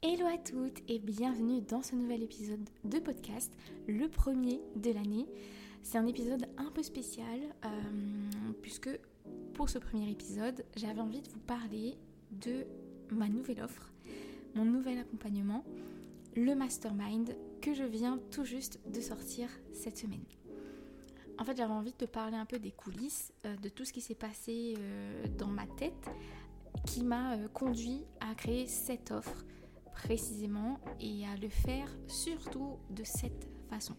Hello à toutes et bienvenue dans ce nouvel épisode de podcast, le premier de l'année. C'est un épisode un peu spécial euh, puisque pour ce premier épisode, j'avais envie de vous parler de ma nouvelle offre, mon nouvel accompagnement, le mastermind que je viens tout juste de sortir cette semaine. En fait, j'avais envie de te parler un peu des coulisses, euh, de tout ce qui s'est passé euh, dans ma tête qui m'a conduit à créer cette offre précisément et à le faire surtout de cette façon.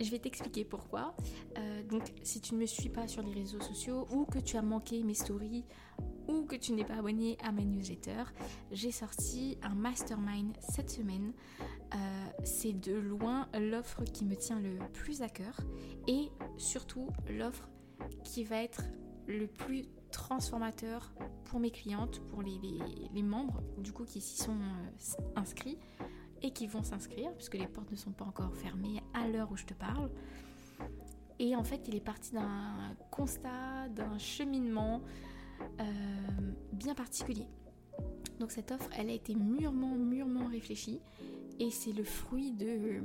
Je vais t'expliquer pourquoi. Euh, donc, si tu ne me suis pas sur les réseaux sociaux ou que tu as manqué mes stories ou que tu n'es pas abonné à ma newsletter, j'ai sorti un mastermind cette semaine. Euh, c'est de loin l'offre qui me tient le plus à cœur et surtout l'offre qui va être le plus transformateur pour mes clientes, pour les, membres du coup qui s'y sont euh, inscrits et qui vont s'inscrire puisque les portes ne sont pas encore fermées à l'heure où je te parle. Et en fait, il est parti d'un constat, d'un cheminement euh, bien particulier. Donc cette offre, elle a été mûrement, mûrement réfléchie et c'est le fruit de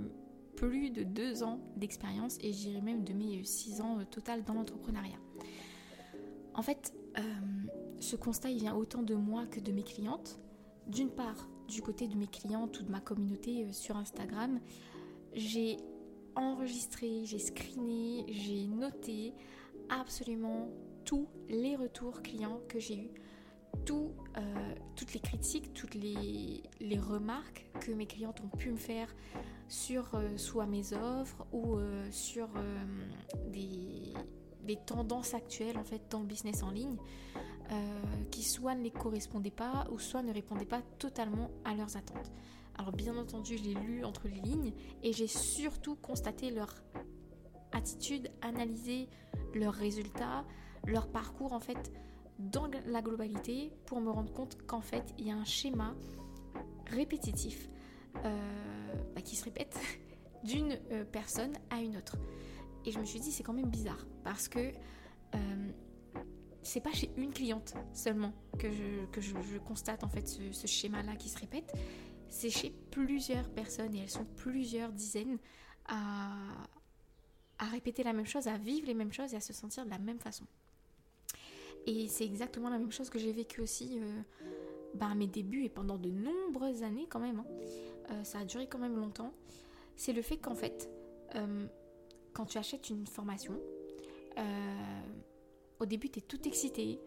plus de deux ans d'expérience et j'irais même de mes six ans euh, total dans l'entrepreneuriat. En fait, euh, ce constat, il vient autant de moi que de mes clientes. D'une part, du côté de mes clientes ou de ma communauté euh, sur Instagram, j'ai enregistré, j'ai screené, j'ai noté absolument tous les retours clients que j'ai eus, euh, toutes les critiques, toutes les, remarques que mes clientes ont pu me faire sur soit mes offres ou sur des, des tendances actuelles en fait dans le business en ligne euh, qui soit ne les correspondaient pas ou soit ne répondaient pas totalement à leurs attentes. Alors bien entendu, je l'ai lu entre les lignes et j'ai surtout constaté leur attitude, analysé leurs résultats, leur parcours en fait dans la globalité pour me rendre compte qu'en fait il y a un schéma répétitif euh, bah, qui se répète d'une euh, personne à une autre. Et je me suis dit, c'est quand même bizarre parce que euh, c'est pas chez une cliente seulement que je, que je, constate en fait ce, schéma-là qui se répète. C'est chez plusieurs personnes et elles sont plusieurs dizaines à, à répéter la même chose, à vivre les mêmes choses et à se sentir de la même façon. Et c'est exactement la même chose que j'ai vécu aussi euh, bah, à mes débuts et pendant de nombreuses années quand même. Hein. Euh, ça a duré quand même longtemps. C'est le fait qu'en fait, quand tu achètes une formation, euh, au début, tu es tout excité.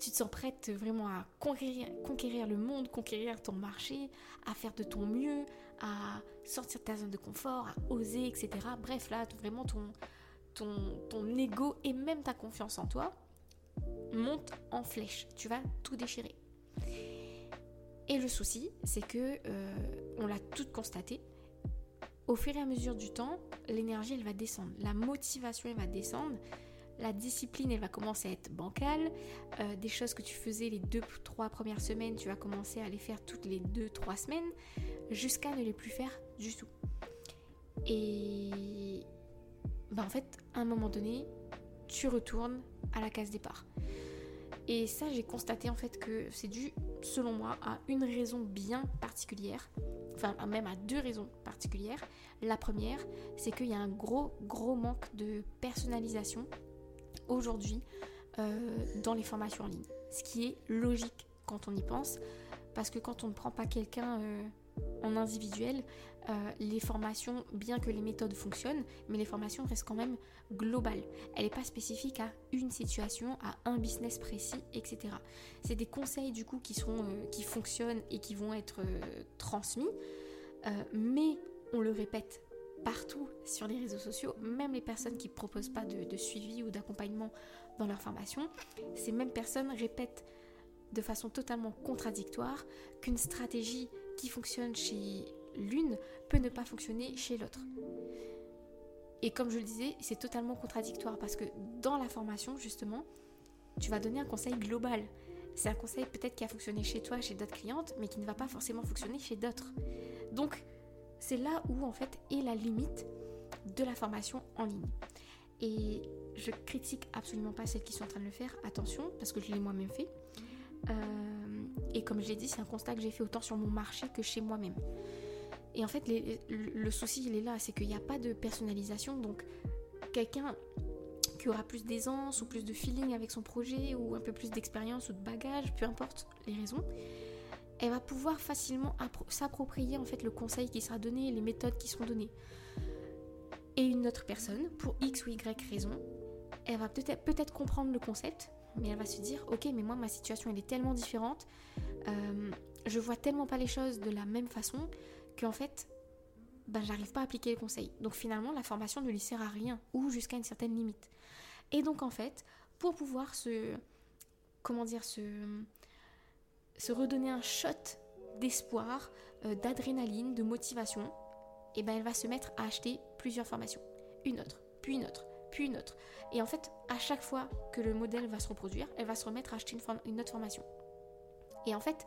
Tu te sens prête vraiment à conquérir, conquérir le monde, conquérir ton marché, à faire de ton mieux, à sortir de ta zone de confort, à oser, etc. Bref, là, vraiment ton, ton, ton ego et même ta confiance en toi monte en flèche. Tu vas tout déchirer. Et le souci, c'est que euh, on l'a tout constaté, au fur et à mesure du temps, l'énergie, elle va descendre. La motivation, elle va descendre. La discipline, elle va commencer à être bancale. Euh, des choses que tu faisais les deux, trois premières semaines, tu vas commencer à les faire toutes les deux, trois semaines, jusqu'à ne les plus faire du tout. Et ben, en fait, à un moment donné, tu retournes à la case départ. Et ça, j'ai constaté en fait que c'est dû, selon moi, à une raison bien particulière enfin même à deux raisons particulières. La première, c'est qu'il y a un gros, gros manque de personnalisation aujourd'hui euh, dans les formations en ligne. Ce qui est logique quand on y pense, parce que quand on ne prend pas quelqu'un euh, en individuel, euh, les formations, bien que les méthodes fonctionnent, mais les formations restent quand même globales. Elle n'est pas spécifique à une situation, à un business précis, etc. C'est des conseils du coup qui, sont, euh, qui fonctionnent et qui vont être euh, transmis, mais on le répète partout sur les réseaux sociaux, même les personnes qui ne proposent pas de suivi ou d'accompagnement dans leur formation, ces mêmes personnes répètent de façon totalement contradictoire qu'une stratégie qui fonctionne chez l'une peut ne pas fonctionner chez l'autre. Et comme je le disais, c'est totalement contradictoire parce que dans la formation, justement, tu vas donner un conseil global. C'est un conseil peut-être qui a fonctionné chez toi, chez d'autres clientes, mais qui ne va pas forcément fonctionner chez d'autres. Donc, c'est là où en fait est la limite de la formation en ligne. Et je critique absolument pas celles qui sont en train de le faire, attention, parce que je l'ai moi-même fait. Euh, Et comme je l'ai dit, c'est un constat que j'ai fait autant sur mon marché que chez moi-même. Et en fait, le souci, il est là, c'est qu'il n'y a pas de personnalisation. Donc, quelqu'un qui aura plus d'aisance ou plus de feeling avec son projet ou un peu plus d'expérience ou de bagage, peu importe les raisons, elle va pouvoir facilement s'approprier en fait le conseil qui sera donné, les méthodes qui seront données. Et une autre personne, pour X ou Y raison, elle va peut-être peut comprendre le concept, mais elle va se dire, ok, mais moi ma situation elle est tellement différente, euh, je vois tellement pas les choses de la même façon qu'en fait, ben, j'arrive pas à appliquer les conseils. Donc finalement, la formation ne lui sert à rien ou jusqu'à une certaine limite. Et donc en fait, pour pouvoir se, comment dire, se, redonner un shot d'espoir, euh, d'adrénaline, de motivation, et eh ben elle va se mettre à acheter plusieurs formations, une autre, puis une autre, puis une autre. Et en fait, à chaque fois que le modèle va se reproduire, elle va se remettre à acheter une autre formation. Et en fait,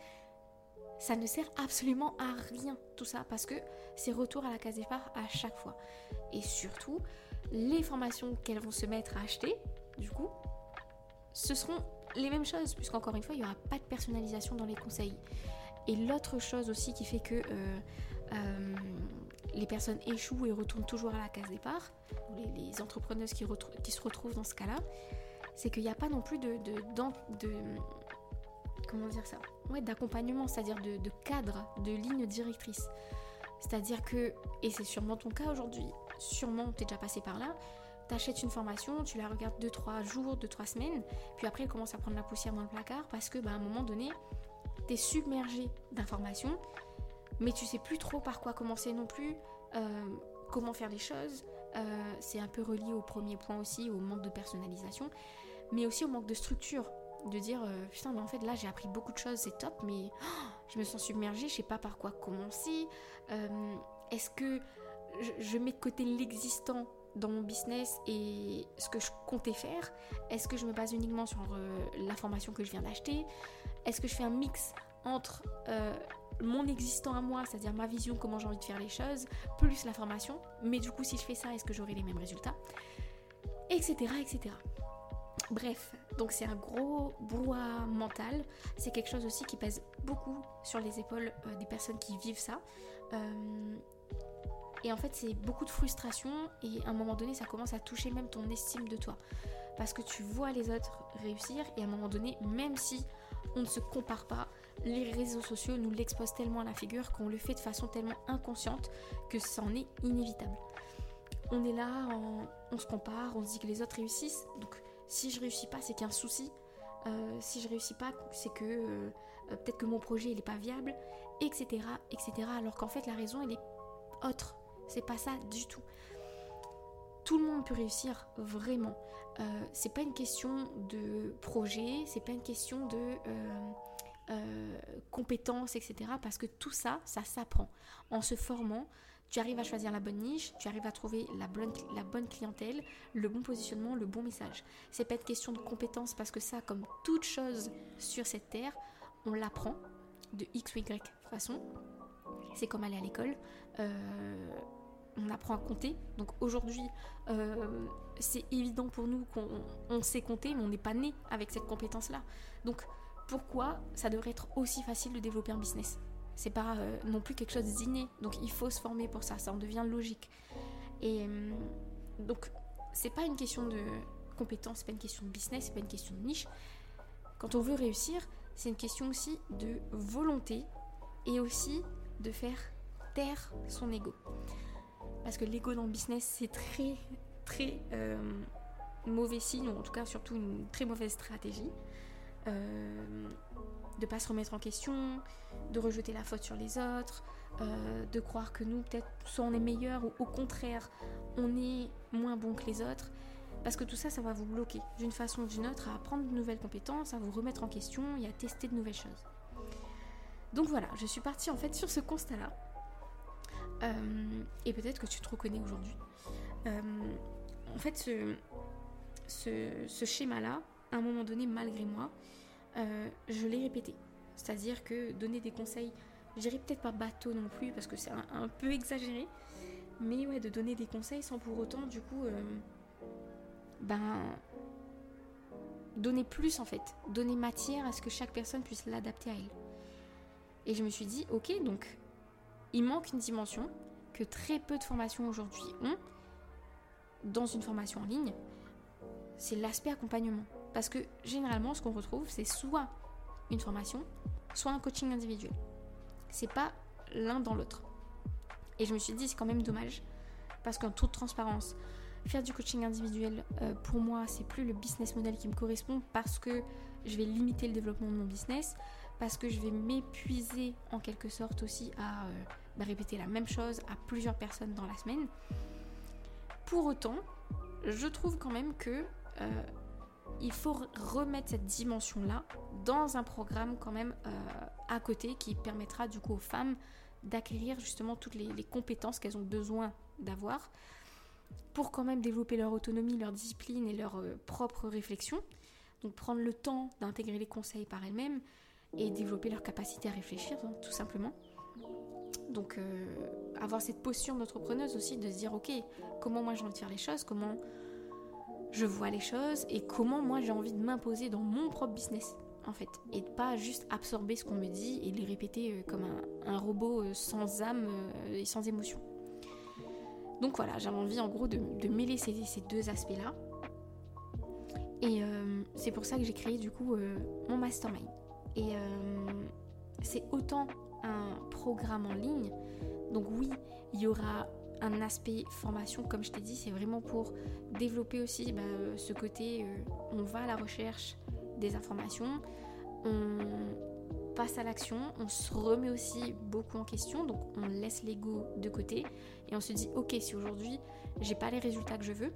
ça ne sert absolument à rien tout ça parce que c'est retour à la case départ à chaque fois. Et surtout, les formations qu'elles vont se mettre à acheter, du coup, ce seront les mêmes choses, puisqu'encore une fois, il n'y aura pas de personnalisation dans les conseils. Et l'autre chose aussi qui fait que euh, euh, les personnes échouent et retournent toujours à la case départ, les, entrepreneuses qui, se retrouvent dans ce cas-là, c'est qu'il n'y a pas non plus de, comment dire ça ouais, d'accompagnement, c'est-à-dire de, cadre, de ligne directrice. C'est-à-dire que, et c'est sûrement ton cas aujourd'hui, sûrement tu es déjà passé par là, tu achètes une formation, tu la regardes 2-3 jours, 2-3 semaines, puis après elle commence à prendre la poussière dans le placard parce que bah, un moment donné, tu es submergé d'informations, mais tu sais plus trop par quoi commencer non plus, euh, comment faire les choses. Euh, c'est un peu relié au premier point aussi, au manque de personnalisation, mais aussi au manque de structure. De dire, euh, putain, mais en fait là j'ai appris beaucoup de choses, c'est top, mais oh, je me sens submergée, je sais pas par quoi commencer. Est-ce que je, mets de côté l'existant dans mon business et ce que je comptais faire? Est-ce que je me base uniquement sur euh, la formation que je viens d'acheter? Est-ce que je fais un mix entre euh, mon existant à moi, c'est-à-dire ma vision, comment j'ai envie de faire les choses, plus la formation Mais du coup, si je fais ça, est-ce que j'aurai les mêmes résultats? Etc. etc. Bref, donc c'est un gros brouhaha mental. C'est quelque chose aussi qui pèse beaucoup sur les épaules euh, des personnes qui vivent ça. Et en fait, c'est beaucoup de frustration et à un moment donné, ça commence à toucher même ton estime de toi. Parce que tu vois les autres réussir et à un moment donné, même si on ne se compare pas, les réseaux sociaux nous l'exposent tellement à la figure qu'on le fait de façon tellement inconsciente que ça en est inévitable. On est là, on, se compare, on se dit que les autres réussissent. Donc si je réussis pas, c'est qu'il y a un souci. Euh, si je réussis pas, c'est que euh, peut-être que mon projet il est pas viable, etc., etc. Alors qu'en fait la raison elle est autre. C'est pas ça du tout. Tout le monde peut réussir vraiment. Euh, c'est pas une question de projet, c'est pas une question de euh, euh, compétences, etc. Parce que tout ça, ça s'apprend. En se formant, tu arrives à choisir la bonne niche, tu arrives à trouver la bonne, la bonne clientèle, le bon positionnement, le bon message. C'est pas une question de compétences parce que ça, comme toute chose sur cette terre, on l'apprend de X ou Y façon. C'est comme aller à l'école on apprend à compter. Donc aujourd'hui, euh, c'est évident pour nous qu'on sait compter, mais on n'est pas né avec cette compétence-là. Donc pourquoi ça devrait être aussi facile de développer un business? C'est pas euh, non plus quelque chose d'inné. Donc il faut se former pour ça, ça en devient logique. Et euh, donc c'est pas une question de compétence, c'est pas une question de business, c'est pas une question de niche. Quand on veut réussir, c'est une question aussi de volonté et aussi de faire taire son ego. Parce que l'ego dans le business, c'est très, très euh, mauvais signe, ou en tout cas surtout une très mauvaise stratégie. De pas se remettre en question, de rejeter la faute sur les autres, euh, de croire que nous, peut-être, soit on est meilleur ou au contraire, on est moins bon que les autres. Parce que tout ça, ça va vous bloquer d'une façon ou d'une autre à apprendre de nouvelles compétences, à vous remettre en question et à tester de nouvelles choses. Donc voilà, je suis partie en fait sur ce constat-là. Euh, et peut-être que tu te reconnais aujourd'hui. Euh, en fait, ce, ce, schéma-là, à un moment donné, malgré moi, euh, je l'ai répété. C'est-à-dire que donner des conseils, je dirais peut-être pas bateau non plus, parce que c'est un, peu exagéré, mais ouais, de donner des conseils sans pour autant, du coup, ben, donner plus en fait, donner matière à ce que chaque personne puisse l'adapter à elle. Et je me suis dit, ok, donc il manque une dimension que très peu de formations aujourd'hui ont dans une formation en ligne, c'est l'aspect accompagnement. Parce que généralement, ce qu'on retrouve, c'est soit une formation, soit un coaching individuel. C'est pas l'un dans l'autre. Et je me suis dit, c'est quand même dommage. Parce qu'en toute transparence, faire du coaching individuel, euh, pour moi, c'est plus le business model qui me correspond parce que je vais limiter le développement de mon business, parce que je vais m'épuiser en quelque sorte aussi à euh, bah, répéter la même chose à plusieurs personnes dans la semaine. Pour autant, je trouve quand même que euh, il faut remettre cette dimension-là dans un programme quand même euh, à côté qui permettra du coup aux femmes d'acquérir justement toutes les, compétences qu'elles ont besoin d'avoir pour quand même développer leur autonomie, leur discipline et leur euh, propre réflexion. Donc prendre le temps d'intégrer les conseils par elles-mêmes et développer leur capacité à réfléchir hein, tout simplement. Donc avoir cette posture d'entrepreneuse aussi de se dire ok comment moi j'en tire les choses, comment je vois les choses et comment moi j'ai envie de m'imposer dans mon propre business en fait et de pas juste absorber ce qu'on me dit et les répéter euh, comme un, robot euh, sans âme euh, et sans émotion. Donc voilà, j'avais envie en gros de, mêler ces, deux aspects-là. Et c'est pour ça que j'ai créé du coup mon mastermind. Et c'est autant un programme en ligne. Donc oui, il y aura un aspect formation, comme je t'ai dit, c'est vraiment pour développer aussi bah, ce côté, euh, on va à la recherche des informations, on passe à l'action, on se remet aussi beaucoup en question, donc on laisse l'ego de côté et on se dit, ok, si aujourd'hui j'ai pas les résultats que je veux,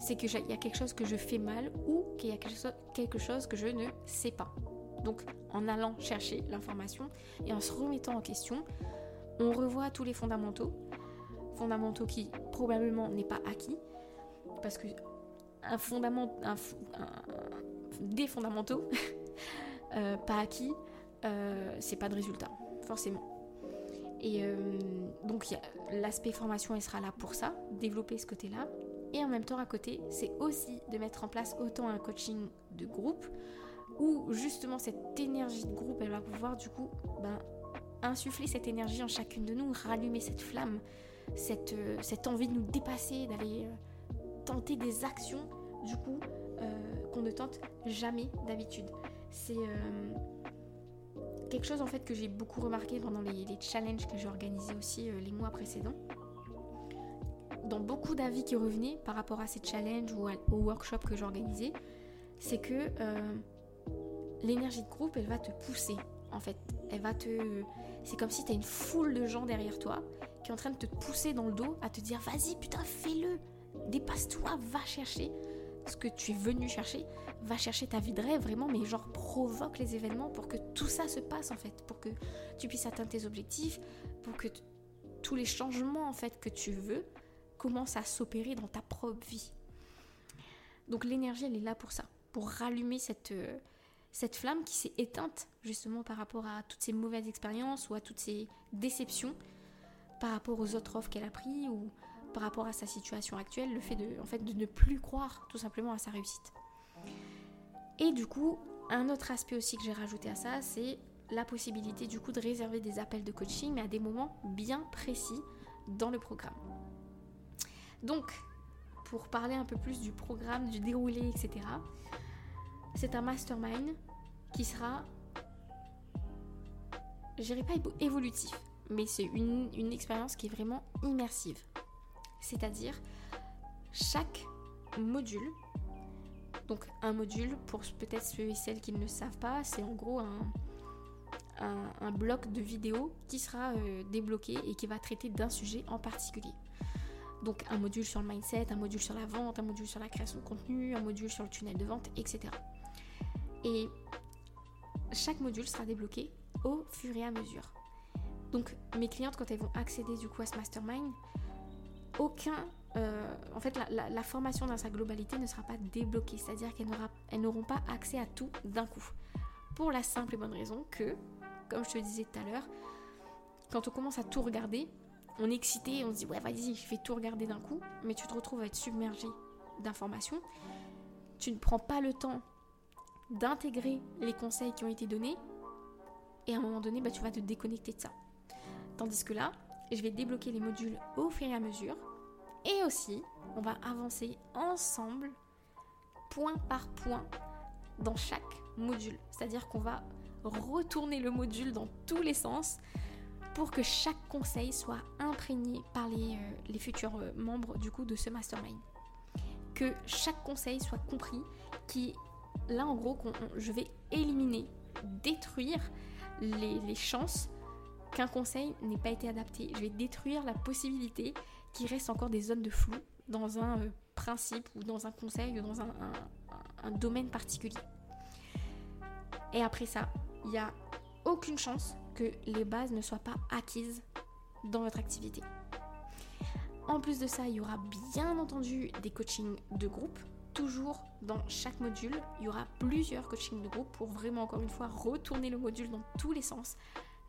c'est qu'il y a quelque chose que je fais mal ou qu'il y a quelque chose que je ne sais pas. Donc en allant chercher l'information et en se remettant en question, on revoit tous les fondamentaux, fondamentaux qui probablement n'est pas acquis, parce que un fondament, des fondamentaux euh, pas acquis, euh, c'est pas de résultat, forcément. Et euh, donc l'aspect formation, il sera là pour ça, développer ce côté-là. Et en même temps, à côté, c'est aussi de mettre en place autant un coaching de groupe, où justement cette énergie de groupe, elle va pouvoir du coup ben, insuffler cette énergie en chacune de nous, rallumer cette flamme, cette, euh, cette envie de nous dépasser, d'aller euh, tenter des actions, du coup, euh, qu'on ne tente jamais d'habitude. C'est quelque chose en fait que j'ai beaucoup remarqué pendant les, challenges que j'ai organisés aussi les mois précédents. Dans beaucoup d'avis qui revenaient par rapport à ces challenges ou au workshop que j'organisais, c'est que l'énergie de groupe, elle va te pousser. En fait, elle va te. C'est comme si tu as une foule de gens derrière toi qui est en train de te pousser dans le dos à te dire vas-y putain fais-le, dépasse-toi, va chercher ce que tu es venu chercher, va chercher ta vie de rêve vraiment, mais genre provoque les événements pour que tout ça se passe en fait, pour que tu puisses atteindre tes objectifs, pour que tous les changements en fait que tu veux commencent à s'opérer dans ta propre vie. Donc l'énergie elle est là pour ça, pour rallumer cette, euh, cette flamme qui s'est éteinte justement par rapport à toutes ces mauvaises expériences ou à toutes ces déceptions par rapport aux autres offres qu'elle a pris ou par rapport à sa situation actuelle, le fait de, ne plus croire tout simplement à sa réussite. Et du coup, un autre aspect aussi que j'ai rajouté à ça, c'est la possibilité du coup de réserver des appels de coaching, mais à des moments bien précis dans le programme. Donc, pour parler un peu plus du programme, du déroulé, etc., c'est un mastermind qui sera, je dirais pas évolutif, mais c'est une, expérience qui est vraiment immersive. C'est-à-dire, chaque module, donc un module, pour peut-être ceux et celles qui ne le savent pas, c'est en gros un, un, bloc de vidéos qui sera euh, débloqué et qui va traiter d'un sujet en particulier. Donc un module sur le mindset, un module sur la vente, un module sur la création de contenu, un module sur le tunnel de vente, etc. Et chaque module sera débloqué au fur et à mesure. Donc mes clientes, quand elles vont accéder du coup à ce mastermind, aucun... Euh, en fait, la, formation dans sa globalité ne sera pas débloquée, c'est-à-dire qu'elles n'auront pas accès à tout d'un coup. Pour la simple et bonne raison que, comme je te le disais tout à l'heure, quand on commence à tout regarder, on est excité, on se dit ouais vas-y, je vais tout regarder d'un coup, mais tu te retrouves à être submergé d'informations. Tu ne prends pas le temps d'intégrer les conseils qui ont été donnés et à un moment donné, bah, tu vas te déconnecter de ça. Tandis que là, je vais débloquer les modules au fur et à mesure. Et aussi, on va avancer ensemble, point par point, dans chaque module. C'est-à-dire qu'on va retourner le module dans tous les sens pour que chaque conseil soit imprégné par les, euh, futurs euh, membres du coup de ce mastermind. Que chaque conseil soit compris, qui là en gros je vais éliminer, détruire les, chances qu'un conseil n'ait pas été adapté. Je vais détruire la possibilité qu'il reste encore des zones de flou dans un euh, principe ou dans un conseil ou dans un domaine particulier. Et après ça, il n'y a aucune chance que les bases ne soient pas acquises dans votre activité. En plus de ça, il y aura bien entendu des coachings de groupe. Toujours dans chaque module, il y aura plusieurs coachings de groupe pour vraiment, encore une fois, retourner le module dans tous les sens,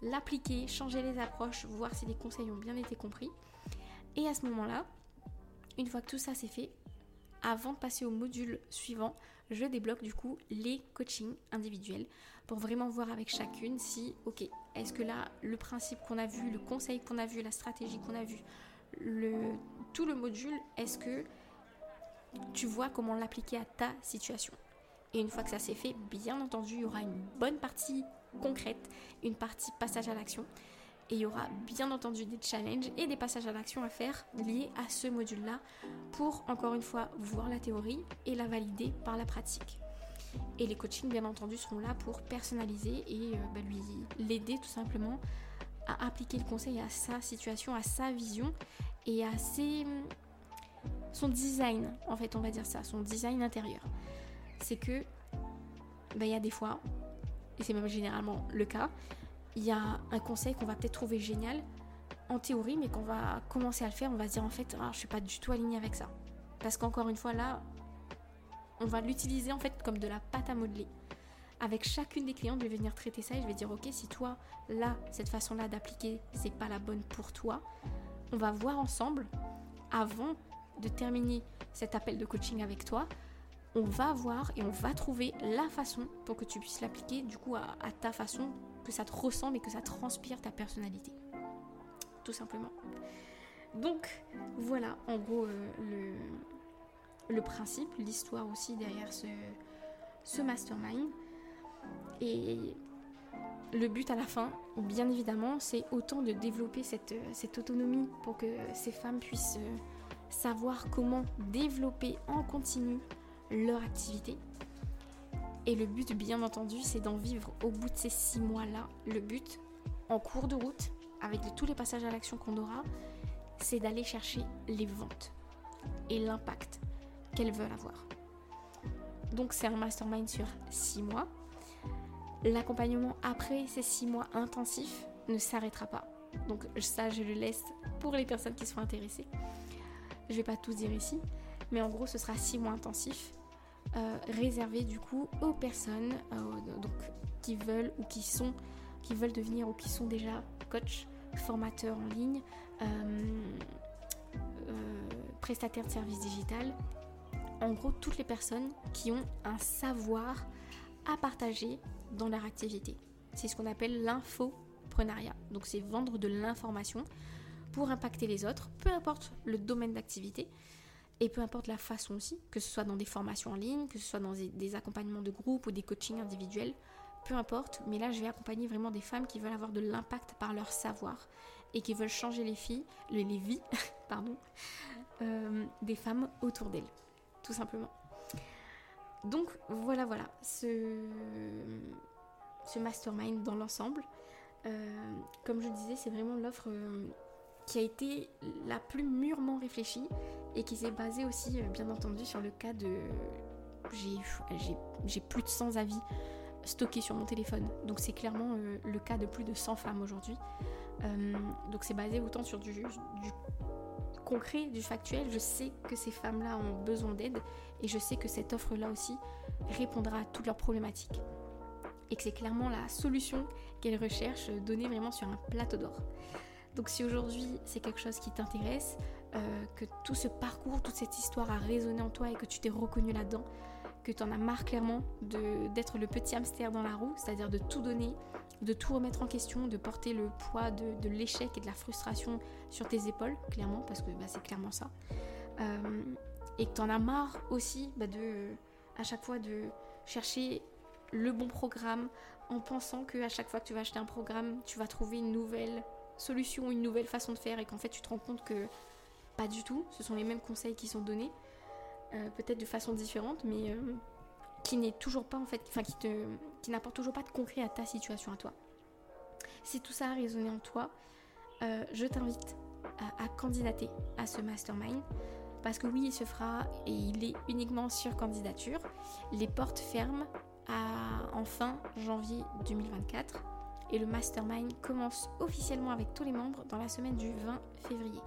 l'appliquer, changer les approches, voir si les conseils ont bien été compris. Et à ce moment-là, une fois que tout ça c'est fait, avant de passer au module suivant, je débloque du coup les coachings individuels pour vraiment voir avec chacune si, ok, est-ce que là, le principe qu'on a vu, le conseil qu'on a vu, la stratégie qu'on a vu, tout le module, est-ce que tu vois comment l'appliquer à ta situation? Et une fois que ça s'est fait, bien entendu, il y aura une bonne partie concrète, une partie passage à l'action. Et il y aura bien entendu des challenges et des passages à l'action à faire liés à ce module-là pour, encore une fois, voir la théorie et la valider par la pratique. Et les coachings, bien entendu, seront là pour personnaliser et euh, bah, lui l'aider tout simplement à appliquer le conseil à sa situation, à sa vision et à ses, son design, en fait, on va dire ça, son design intérieur. C'est que, bah, il y a des fois, et c'est même généralement le cas, il y a un conseil qu'on va peut-être trouver génial en théorie, mais qu'on va commencer à le faire, on va se dire en fait, ah, je suis pas du tout alignée avec ça. Parce qu'encore une fois, là, on va l'utiliser en fait comme de la pâte à modeler. Avec chacune des clientes, je vais venir traiter ça et je vais dire ok, si toi, là, cette façon-là d'appliquer, c'est pas la bonne pour toi, on va voir ensemble, avant de terminer cet appel de coaching avec toi, on va voir et on va trouver la façon pour que tu puisses l'appliquer du coup à, ta façon, que ça te ressemble et que ça transpire ta personnalité. Tout simplement. Donc voilà en gros euh, le, principe, l'histoire aussi derrière ce, mastermind. Et le but à la fin, bien évidemment, c'est autant de développer cette, cette, autonomie pour que ces femmes puissent euh, savoir comment développer en continu leur activité. Et le but, bien entendu, c'est d'en vivre au bout de ces six mois-là. Le but, en cours de route, avec tous les passages à l'action qu'on aura, c'est d'aller chercher les ventes et l'impact qu'elles veulent avoir. Donc c'est un mastermind sur 6 mois. L'accompagnement après ces 6 mois intensifs ne s'arrêtera pas. Donc ça, je le laisse pour les personnes qui sont intéressées. Je vais pas tout dire ici, mais en gros, ce sera 6 mois intensifs euh, réservés du coup aux personnes euh, donc, qui veulent ou qui sont, qui veulent devenir ou qui sont déjà coach, formateurs en ligne, euh, prestataires de services digital en gros toutes les personnes qui ont un savoir à partager dans leur activité. C'est ce qu'on appelle l'infoprenariat. Donc c'est vendre de l'information pour impacter les autres, peu importe le domaine d'activité et peu importe la façon aussi, que ce soit dans des formations en ligne, que ce soit dans des accompagnements de groupe ou des coachings individuels, peu importe, mais là je vais accompagner vraiment des femmes qui veulent avoir de l'impact par leur savoir et qui veulent changer les filles, les, vies, pardon, euh, des femmes autour d'elles tout simplement. Donc voilà, voilà, ce, mastermind dans l'ensemble, euh, comme je disais, c'est vraiment l'offre euh, qui a été la plus mûrement réfléchie et qui s'est basée aussi, euh, bien entendu, sur le cas de... J'ai plus de 100 avis stockés sur mon téléphone. Donc c'est clairement le cas de plus de 100 femmes aujourd'hui. donc c'est basé autant sur du, du concret, du factuel, je sais que ces femmes-là ont besoin d'aide et je sais que cette offre-là aussi répondra à toutes leurs problématiques. Et que c'est clairement la solution qu'elles recherchent donnée vraiment sur un plateau d'or. Donc si aujourd'hui c'est quelque chose qui t'intéresse, euh, que tout ce parcours, toute cette histoire a résonné en toi et que tu t'es reconnu là-dedans, que tu en as marre clairement d'être le petit hamster dans la roue, c'est-à-dire de tout donner, de tout remettre en question, de porter le poids de, l'échec et de la frustration sur tes épaules, clairement, parce que bah, c'est clairement ça. Euh, et que tu en as marre aussi bah, de, à chaque fois de chercher le bon programme en pensant que à chaque fois que tu vas acheter un programme, tu vas trouver une nouvelle solution, une nouvelle façon de faire et qu'en fait tu te rends compte que pas du tout, ce sont les mêmes conseils qui sont donnés, euh, peut-être de façon différente, mais euh, qui n'est toujours pas en fait, enfin qui qui n'apporte toujours pas de concret à ta situation à toi. Si tout ça a résonné en toi, euh, je t'invite à, candidater à ce mastermind. Parce que oui, il se fera et il est uniquement sur candidature. Les portes ferment à, en fin janvier 2024 et le mastermind commence officiellement avec tous les membres dans la semaine du 20 février.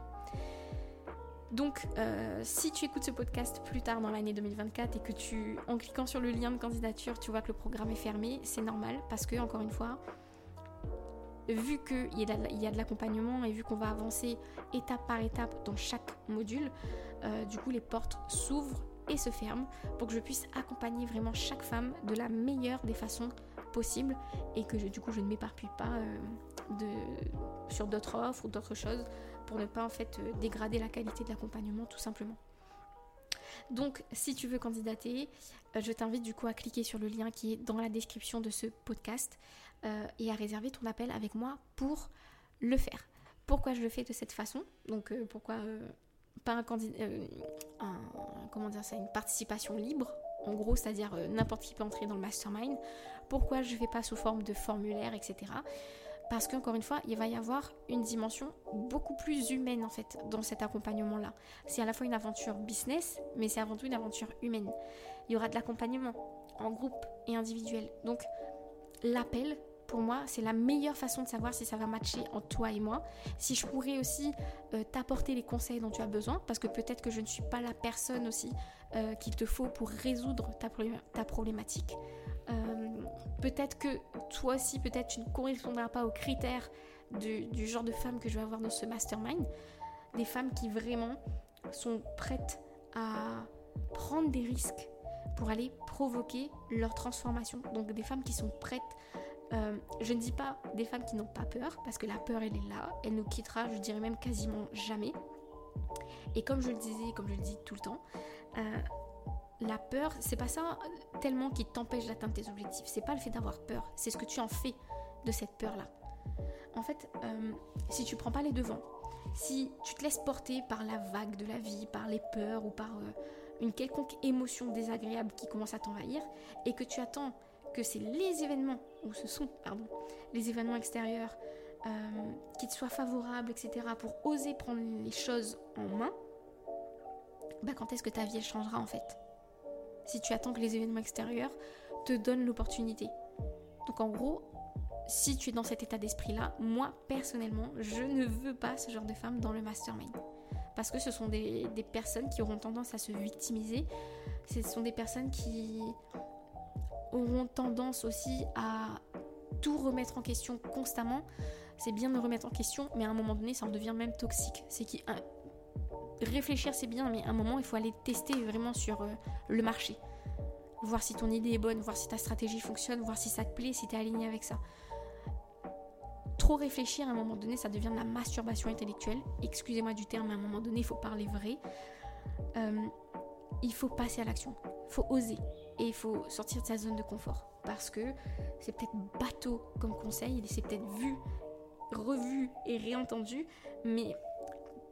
Donc, euh, si tu écoutes ce podcast plus tard dans l'année 2024 et que tu, en cliquant sur le lien de candidature, tu vois que le programme est fermé, c'est normal parce que, encore une fois, vu qu'il y a de l'accompagnement et vu qu'on va avancer étape par étape dans chaque module, euh, du coup, les portes s'ouvrent et se ferment pour que je puisse accompagner vraiment chaque femme de la meilleure des façons possibles et que du coup, je ne m'éparpille pas euh, sur d'autres offres ou d'autres choses pour ne pas en fait euh, dégrader la qualité de l'accompagnement tout simplement. Donc si tu veux candidater, euh, je t'invite du coup à cliquer sur le lien qui est dans la description de ce podcast et à réserver ton appel avec moi pour le faire. Pourquoi je le fais de cette façon? Donc pourquoi pas un candidat, comment dire ça, une participation libre en gros, c'est-à-dire n'importe qui peut entrer dans le mastermind. Pourquoi je ne fais pas sous forme de formulaire, etc. Parce qu'encore une fois, il va y avoir une dimension beaucoup plus humaine en fait dans cet accompagnement-là. C'est à la fois une aventure business, mais c'est avant tout une aventure humaine. Il y aura de l'accompagnement en groupe et individuel. Donc l'appel, pour moi, c'est la meilleure façon de savoir si ça va matcher entre toi et moi. Si je pourrais aussi euh, t'apporter les conseils dont tu as besoin, parce que peut-être que je ne suis pas la personne aussi euh, qu'il te faut pour résoudre ta problématique. Euh, peut-être que toi aussi, peut-être tu ne correspondras pas aux critères du, genre de femme que je vais avoir dans ce mastermind. Des femmes qui vraiment sont prêtes à prendre des risques pour aller provoquer leur transformation. Donc des femmes qui sont prêtes. Euh, je ne dis pas des femmes qui n'ont pas peur, parce que la peur, elle est là. Elle nous quittera, je dirais même quasiment jamais. Et comme je le disais, comme je le dis tout le temps, euh, la peur, c'est pas ça tellement qui t'empêche d'atteindre tes objectifs. C'est pas le fait d'avoir peur, c'est ce que tu en fais de cette peur-là. En fait, euh, si tu prends pas les devants, si tu te laisses porter par la vague de la vie, par les peurs ou par euh, une quelconque émotion désagréable qui commence à t'envahir, et que tu attends que c'est les événements, ou ce sont, pardon, les événements extérieurs qui te soient favorables, etc., pour oser prendre les choses en main, bah quand est-ce que ta vie changera en fait? Si tu attends que les événements extérieurs te donnent l'opportunité. Donc en gros, si tu es dans cet état d'esprit-là, moi personnellement, je ne veux pas ce genre de femme dans le mastermind. Parce que ce sont des, personnes qui auront tendance à se victimiser. Ce sont des personnes qui auront tendance aussi à tout remettre en question constamment. C'est bien de remettre en question, mais à un moment donné, ça en devient même toxique. C'est qui réfléchir c'est bien, mais à un moment il faut aller tester vraiment sur euh, le marché. Voir si ton idée est bonne, voir si ta stratégie fonctionne, voir si ça te plaît, si tu es aligné avec ça. Trop réfléchir à un moment donné, ça devient de la masturbation intellectuelle. Excusez-moi du terme, mais à un moment donné, il faut parler vrai. Euh, il faut passer à l'action. Il faut oser. Et il faut sortir de sa zone de confort. Parce que c'est peut-être bateau comme conseil, c'est peut-être vu, revu et réentendu, mais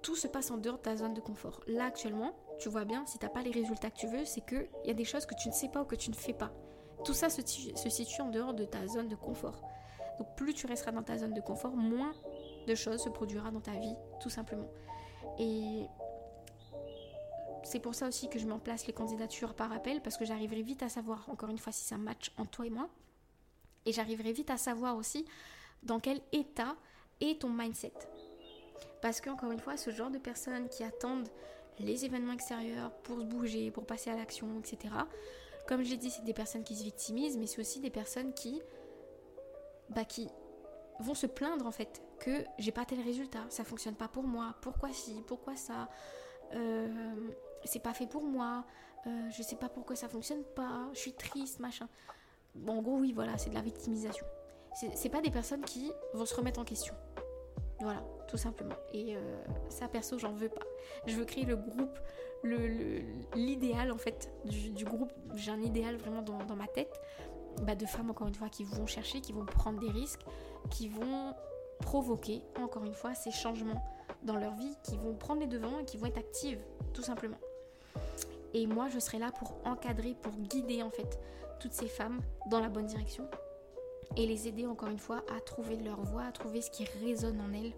tout se passe en dehors de ta zone de confort. Là, actuellement, tu vois bien, si tu n'as pas les résultats que tu veux, c'est qu'il y a des choses que tu ne sais pas ou que tu ne fais pas. Tout ça se, situe en dehors de ta zone de confort. Donc plus tu resteras dans ta zone de confort, moins de choses se produira dans ta vie, tout simplement. Et c'est pour ça aussi que je mets place les candidatures par appel, parce que j'arriverai vite à savoir, encore une fois, si ça match en toi et moi. Et j'arriverai vite à savoir aussi dans quel état est ton mindset. Parce qu'encore une fois, ce genre de personnes qui attendent les événements extérieurs pour se bouger, pour passer à l'action, etc. Comme je l'ai dit, c'est des personnes qui se victimisent, mais c'est aussi des personnes qui, bah, qui vont se plaindre en fait que j'ai pas tel résultat, ça fonctionne pas pour moi, pourquoi si, pourquoi ça, euh, c'est pas fait pour moi, euh, je sais pas pourquoi ça fonctionne pas, je suis triste, machin. Bon, en gros, oui, voilà, c'est de la victimisation. C'est pas des personnes qui vont se remettre en question. Voilà, tout simplement. Et euh, ça, perso, j'en veux pas. Je veux créer le groupe, l'idéal en fait du, groupe. J'ai un idéal vraiment dans, ma tête bah, de femmes, encore une fois, qui vont chercher, qui vont prendre des risques, qui vont provoquer, encore une fois, ces changements dans leur vie, qui vont prendre les devants et qui vont être actives, tout simplement. Et moi, je serai là pour encadrer, pour guider en fait toutes ces femmes dans la bonne direction et les aider encore une fois à trouver leur voie, à trouver ce qui résonne en elles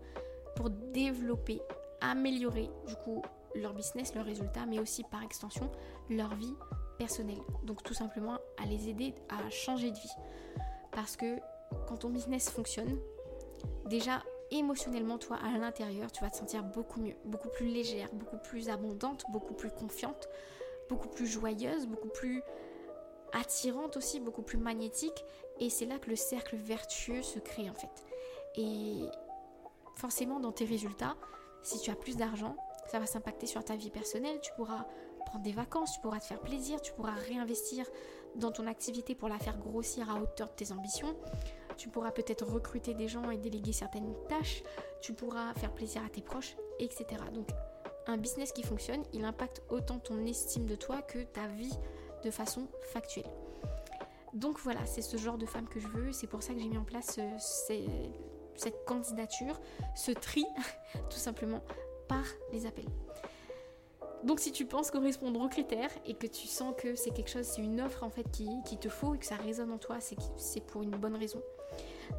pour développer, améliorer du coup leur business, leurs résultats, mais aussi par extension leur vie personnelle. Donc tout simplement à les aider à changer de vie. Parce que quand ton business fonctionne, déjà émotionnellement, toi, à l'intérieur, tu vas te sentir beaucoup mieux, beaucoup plus légère, beaucoup plus abondante, beaucoup plus confiante, beaucoup plus joyeuse, beaucoup plus attirante aussi, beaucoup plus magnétique. Et c'est là que le cercle vertueux se crée en fait. Et forcément, dans tes résultats, si tu as plus d'argent, ça va s'impacter sur ta vie personnelle. Tu pourras prendre des vacances, tu pourras te faire plaisir, tu pourras réinvestir dans ton activité pour la faire grossir à hauteur de tes ambitions. Tu pourras peut-être recruter des gens et déléguer certaines tâches. Tu pourras faire plaisir à tes proches, etc. Donc, un business qui fonctionne, il impacte autant ton estime de toi que ta vie de façon factuelle. Donc voilà, c'est ce genre de femme que je veux. C'est pour ça que j'ai mis en place euh, cette candidature, ce tri, tout simplement, par les appels. Donc si tu penses correspondre aux critères et que tu sens que c'est quelque chose, c'est une offre en fait qui, te faut et que ça résonne en toi, c'est pour une bonne raison.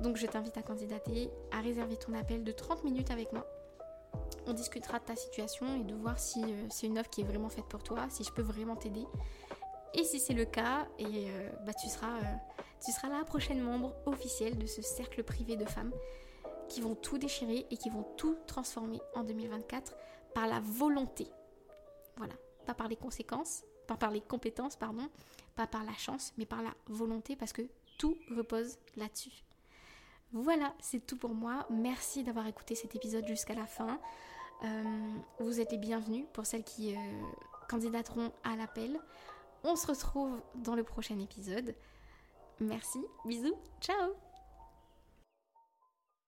Donc je t'invite à candidater, à réserver ton appel de 30 minutes avec moi. On discutera de ta situation et de voir si euh, c'est une offre qui est vraiment faite pour toi, si je peux vraiment t'aider. Et si c'est le cas, et euh, bah, tu, seras, euh, tu seras la prochaine membre officielle de ce cercle privé de femmes qui vont tout déchirer et qui vont tout transformer en 2024 par la volonté. Voilà, pas par les conséquences, pas par les compétences, pardon, pas par la chance, mais par la volonté parce que tout repose là-dessus. Voilà, c'est tout pour moi. Merci d'avoir écouté cet épisode jusqu'à la fin. Euh, vous êtes les bienvenus pour celles qui candidateront à l'appel. On se retrouve dans le prochain épisode. Merci, bisous, ciao